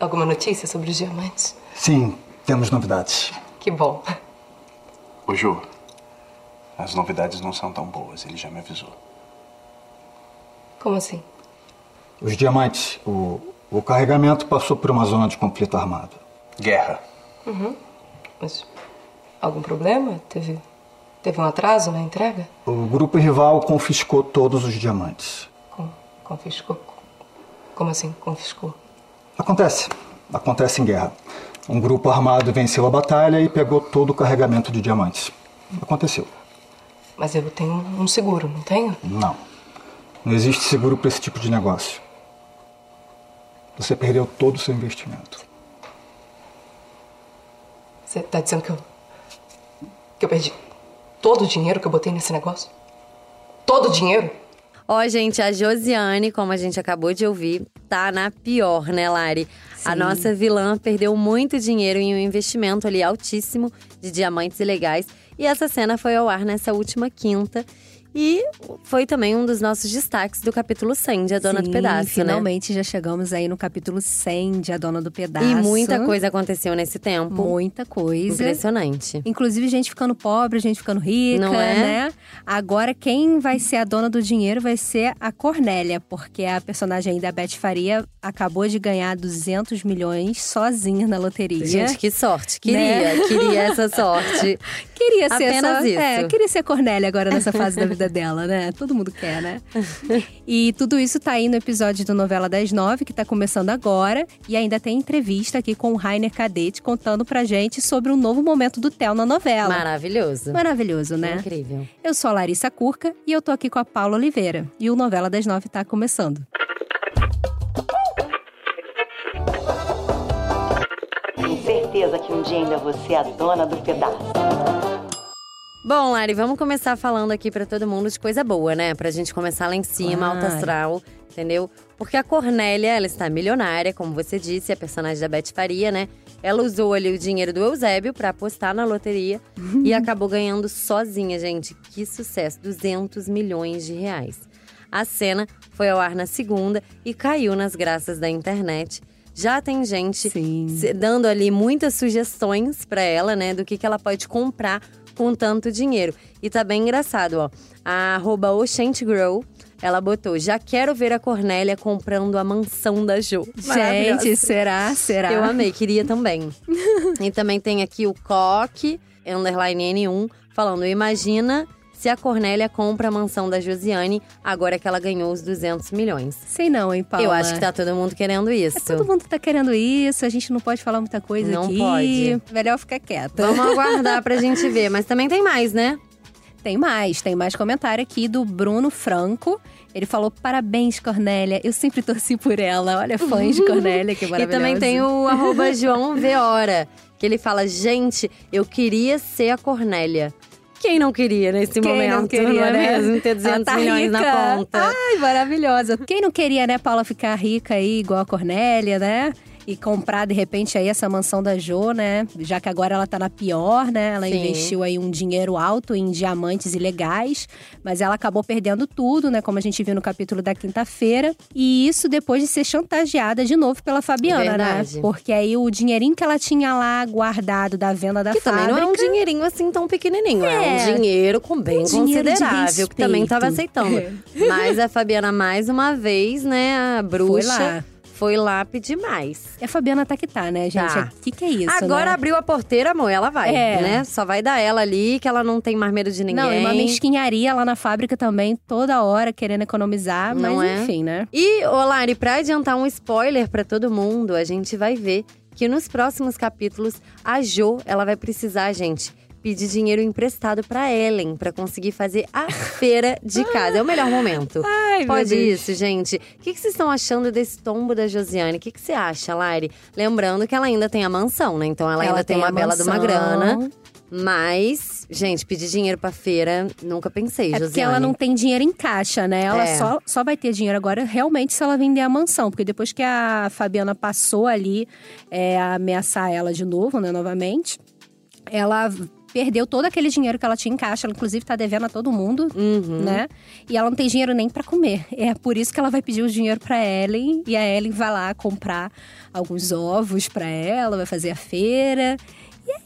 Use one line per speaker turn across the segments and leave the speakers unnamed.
Alguma notícia sobre os diamantes?
Sim, temos novidades.
Que bom.
Ô, Ju, as novidades não são tão boas, ele já me avisou.
Como assim?
Os diamantes, o, o carregamento passou por uma zona de conflito armado.
Guerra.
Mas algum problema? Teve, teve um atraso na entrega?
O grupo rival confiscou todos os diamantes.
Com, confiscou? Como assim, confiscou?
Acontece. Acontece em guerra. Um grupo armado venceu a batalha e pegou todo o carregamento de diamantes. Aconteceu.
Mas eu tenho um seguro, não tenho?
Não. Não existe seguro para esse tipo de negócio. Você perdeu todo o seu investimento.
Você tá dizendo que eu. que eu perdi todo o dinheiro que eu botei nesse negócio? Todo o dinheiro?
Ó, gente, a Josiane, como a gente acabou de ouvir, tá na pior, né, Lari? A nossa vilã perdeu muito dinheiro em um investimento ali altíssimo de diamantes ilegais. E essa cena foi ao ar nessa última quinta. E foi também um dos nossos destaques do capítulo 100 de A Dona do
Sim,
Pedaço, né?
finalmente já chegamos aí no capítulo 100 de A Dona do Pedaço.
E muita coisa aconteceu nesse tempo.
Muita coisa.
Impressionante.
Inclusive, gente ficando pobre, gente ficando rica,
Não é?
né? Agora, quem vai ser a dona do dinheiro vai ser a Cornélia, porque a personagem aí da Beth Faria acabou de ganhar 200 milhões sozinha na loteria.
Gente, que sorte. Queria,
Né?
queria essa sorte.
Queria ser
Apenas
só,
isso.
É, queria ser a Cornélia agora nessa fase da vida dela, né? Todo mundo quer, né? E tudo isso tá aí no episódio do Novela das Nove, que tá começando agora. E ainda tem entrevista aqui com o Rainer Cadete contando pra gente sobre um novo momento do Theo na novela.
Maravilhoso.
Maravilhoso, né?
Incrível.
Eu sou a Larissa Curca e eu tô aqui com a Paula Oliveira. E o Novela das Nove tá começando.
Certeza que um dia ainda você é a dona do pedaço.
Bom, Lari, vamos começar falando aqui pra todo mundo de coisa boa, né? Pra gente começar lá em cima,
Claro.
alta astral, entendeu? Porque a Cornélia, ela está milionária, como você disse, a personagem da Beth Faria, né? Ela usou ali o dinheiro do Eusébio pra apostar na loteria e acabou ganhando sozinha, gente. Que sucesso! 200 milhões de reais. A cena foi ao ar na segunda e caiu nas graças da internet. Já tem gente se- dando ali muitas sugestões pra ela, né, do que, que ela pode comprar com tanto dinheiro. E tá bem engraçado, ó. A arroba Grow, ela botou: Já quero ver a Cornélia comprando a mansão da Jo.
Gente, será? Será?
Eu amei, queria também. e também tem aqui o Coque, underline N1, falando: Imagina se a Cornélia compra a mansão da Josiane agora que ela ganhou os 200 milhões.
Sei não, hein, Paula?
Eu acho que tá todo mundo querendo isso.
É, todo mundo tá querendo isso, a gente não pode falar muita coisa
Não
aqui.
pode.
Melhor ficar quieta.
Vamos aguardar pra gente ver. Mas também tem mais, né?
Tem mais, tem mais comentário aqui do Bruno Franco. Ele falou: parabéns, Cornélia. Eu sempre torci por ela. Olha, fãs de Cornélia, que
E
maravilhoso.
também tem o arroba João Veora, que ele fala: Gente, eu queria ser a Cornélia. Quem não queria nesse
Quem
momento?
não queria,
não é
né?
mesmo? Ter
Ela
200
tá
milhões na
rica.
conta.
Ai, maravilhosa. Quem não queria, né, Paula, ficar rica aí igual a Cornélia, né? E comprar, de repente, aí essa mansão da Jo, né? Já que agora ela tá na pior, né? Ela
Sim.
investiu aí um dinheiro alto em diamantes ilegais, mas ela acabou perdendo tudo, né? Como a gente viu no capítulo da quinta-feira. E isso depois de ser chantageada de novo pela Fabiana,
Verdade.
né? Porque aí o dinheirinho que ela tinha lá guardado da venda da
Que também
fábrica.
não é um dinheirinho assim tão pequenininho. É,
É.
um dinheiro com bem
Um
considerável, que também tava aceitando. Mas a Fabiana, mais uma vez, né, a bruxa. Foi lá pedir mais.
E a Fabiana tá que tá, né, gente?
Tá.
O que, que é isso?
Agora
né?
abriu a porteira, amor, ela vai,
É.
né? Só vai dar ela ali, que ela não tem mais medo de ninguém.
Não, e uma mesquinharia lá na fábrica também, toda hora querendo economizar,
Não
mas
é?
enfim, né?
E, ô Lari, pra adiantar um spoiler pra todo mundo, a gente vai ver que nos próximos capítulos a Jo, ela vai precisar, gente, pedir dinheiro emprestado pra Ellen pra conseguir fazer a feira de casa. É o melhor momento.
Ai, meu
Pode isso, gente. O que, que vocês estão achando desse tombo da Josiane? O que, que você acha, Lari? Lembrando que ela ainda tem a mansão, né? Então ela, ainda tem, uma bela de uma grana. Mas, gente, pedir dinheiro pra feira, nunca pensei,
É
Josiane.
porque ela não tem dinheiro em caixa, né? Ela
É.
só, só vai ter dinheiro agora realmente se ela vender a mansão. Porque depois que a Fabiana passou ali é, a ameaçar ela de novo, né, novamente, ela perdeu todo aquele dinheiro que ela tinha em caixa. Ela, inclusive, tá devendo a todo mundo,
Uhum.
né? E ela não tem dinheiro nem pra comer. É por isso que ela vai pedir o dinheiro pra Ellen. E a Ellen vai lá comprar alguns ovos pra ela, vai fazer a feira.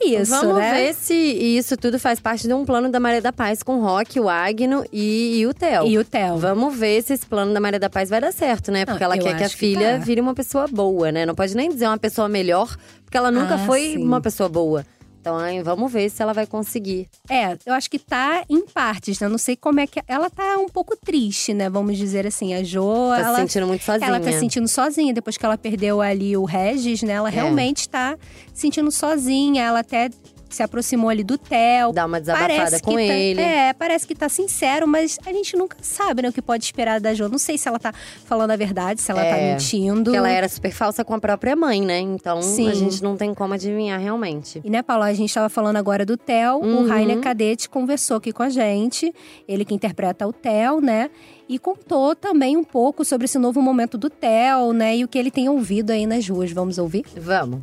E é isso,
Vamos
né?
ver se isso tudo faz parte de um plano da Maria da Paz com o Rock, o Agno e, e o Theo.
E o Theo.
Vamos ver se esse plano da Maria da Paz vai dar certo, né? Porque ela
eu
quer que a
acho que
filha
tá.
vire uma pessoa boa, né? Não pode nem dizer uma pessoa melhor, porque ela nunca
Ah,
foi
sim.
uma pessoa boa. Então, aí, vamos ver se ela vai conseguir.
É, eu acho que tá em partes, né? Eu não sei como é que. Ela tá um pouco triste, né? Vamos dizer assim. A Jo.
Tá
ela,
se sentindo muito sozinha.
Ela tá se sentindo sozinha. Depois que ela perdeu ali o Regis, né? Ela
É.
realmente tá se sentindo sozinha. Ela até se aproximou ali do Theo.
Dá uma desabafada
Parece
com
que tá-
ele.
é, parece que tá sincero, mas a gente nunca sabe, né? O que pode esperar da Jo. Não sei se ela tá falando a verdade, se ela tá
É,
mentindo.
Porque ela era super falsa com a própria mãe, né? Então,
Sim.
a gente não tem como adivinhar realmente.
E né, Paula, a gente estava falando agora do Theo.
Uhum.
O Rainer Cadete conversou aqui com a gente. Ele que interpreta o Theo, né? E contou também um pouco sobre esse novo momento do Theo, né? E o que ele tem ouvido aí nas ruas. Vamos ouvir?
Vamos.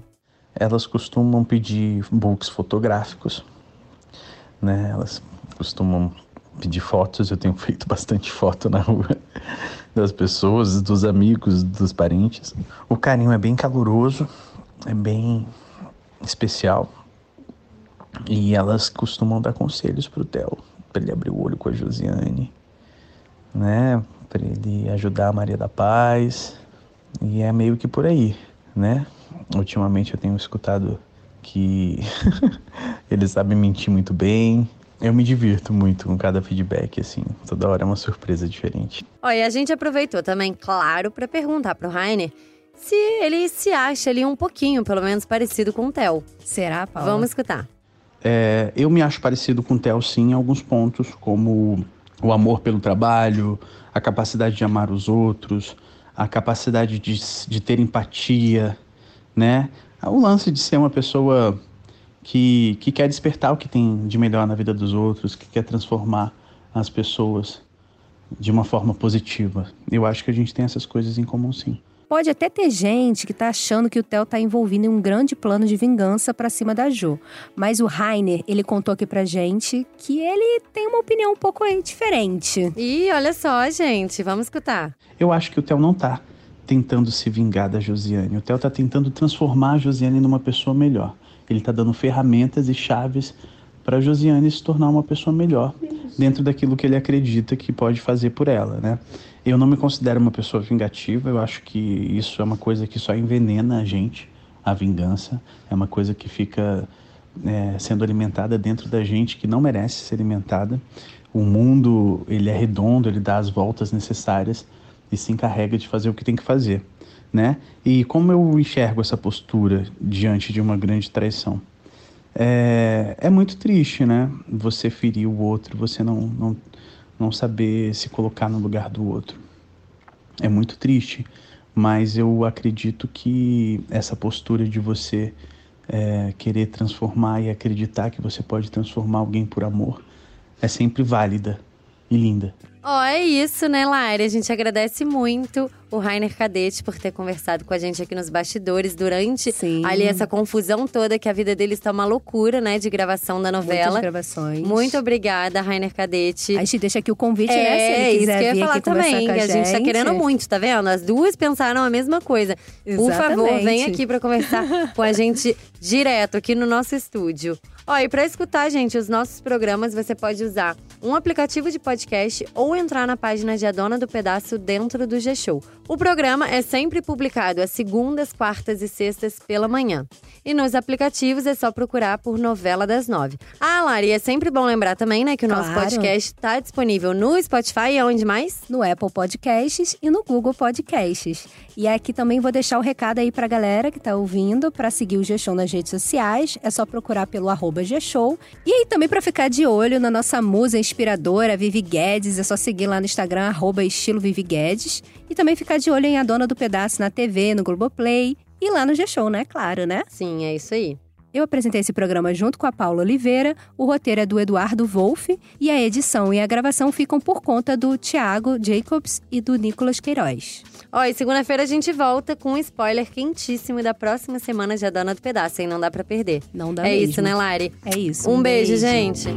Elas costumam pedir books fotográficos, né? Elas costumam pedir fotos. Eu tenho feito bastante foto na rua das pessoas, dos amigos, dos parentes. O carinho é bem caloroso, é bem especial. E elas costumam dar conselhos pro Theo, para ele abrir o olho com a Josiane, né? Para ele ajudar a Maria da Paz. E é meio que por aí, né? Ultimamente eu tenho escutado que eles sabem mentir muito bem. Eu me divirto muito com cada feedback, assim. Toda hora é uma surpresa diferente.
Ó, e a gente aproveitou também, claro, pra perguntar pro Rainer se ele se acha ali um pouquinho, pelo menos, parecido com o Theo.
Será, Paula?
Vamos escutar.
É, eu me acho parecido com o Theo, sim, em alguns pontos, como o amor pelo trabalho, a capacidade de amar os outros, a capacidade de, de ter empatia, né? O lance de ser uma pessoa que, que quer despertar o que tem de melhor na vida dos outros, que quer transformar as pessoas de uma forma positiva. Eu acho que a gente tem essas coisas em comum, sim.
Pode até ter gente que tá achando que o Theo tá envolvido em um grande plano de vingança pra cima da Jo. Mas o Rainer, ele contou aqui pra gente que ele tem uma opinião um pouco diferente.
E olha só, gente, vamos escutar.
Eu acho que o Theo não tá tentando se vingar da Josiane. O Theo tá tentando transformar a Josiane numa pessoa melhor. Ele tá dando ferramentas e chaves para a Josiane se tornar uma pessoa melhor dentro daquilo que ele acredita que pode fazer por ela, né? Eu não me considero uma pessoa vingativa, eu acho que isso é uma coisa que só envenena a gente, a vingança. É uma coisa que fica é, sendo alimentada dentro da gente que não merece ser alimentada. O mundo, ele é redondo, ele dá as voltas necessárias e se encarrega de fazer o que tem que fazer, né? E como eu enxergo essa postura diante de uma grande traição? É, é muito triste, né? Você ferir o outro, você não, não, não saber se colocar no lugar do outro. É muito triste, mas eu acredito que essa postura de você é, querer transformar e acreditar que você pode transformar alguém por amor é sempre válida e linda.
Ó, é isso, né, Lari? A gente agradece muito o Rainer Cadete por ter conversado com a gente aqui nos bastidores durante
Sim.
ali essa confusão toda, que a vida dele está uma loucura, né, de gravação da novela.
Muitas gravações.
Muito obrigada, Rainer Cadete.
A gente deixa aqui o convite,
é,
né? Se ele
isso
quiser
que eu ia
vir
falar
aqui conversar
também,
com a
que a gente tá querendo muito, tá vendo? As duas pensaram a mesma coisa. Por favor,
Exatamente.
vem aqui pra conversar com a gente direto aqui no nosso estúdio. Ó, e pra escutar, gente, os nossos programas, você pode usar um aplicativo de podcast ou entrar na página de A Dona do Pedaço dentro do G-Show. O programa é sempre publicado às segundas, quartas e sextas pela manhã. E nos aplicativos é só procurar por Novela das Nove. Ah, Lari, é sempre bom lembrar também, né, que o nosso
Claro.
podcast tá disponível no Spotify e aonde mais?
no Apple Podcasts e no Google Podcasts. E aqui também vou deixar o recado aí pra galera que tá ouvindo para seguir o G-Show nas redes sociais. É só procurar pelo arroba G-Show. E aí também pra ficar de olho na nossa musa inspiradora, Vivi Guedes, é só seguir lá no Instagram, arroba estilo Vivi Guedes. E também ficar de olho em A Dona do Pedaço na TV, no Globoplay e lá no G-Show, né? Claro, né?
Sim, é isso aí.
Eu apresentei esse programa junto com a Paula Oliveira, o roteiro é do Eduardo Wolff e a edição e a gravação ficam por conta do Thiago Jacobs e do Nicolas Queiroz.
Ó, e segunda-feira a gente volta com um spoiler quentíssimo da próxima semana de A Dona do Pedaço, hein? Não dá pra perder.
Não dá
É
mesmo.
isso, né, Lari?
É isso.
Um, beijo, gente.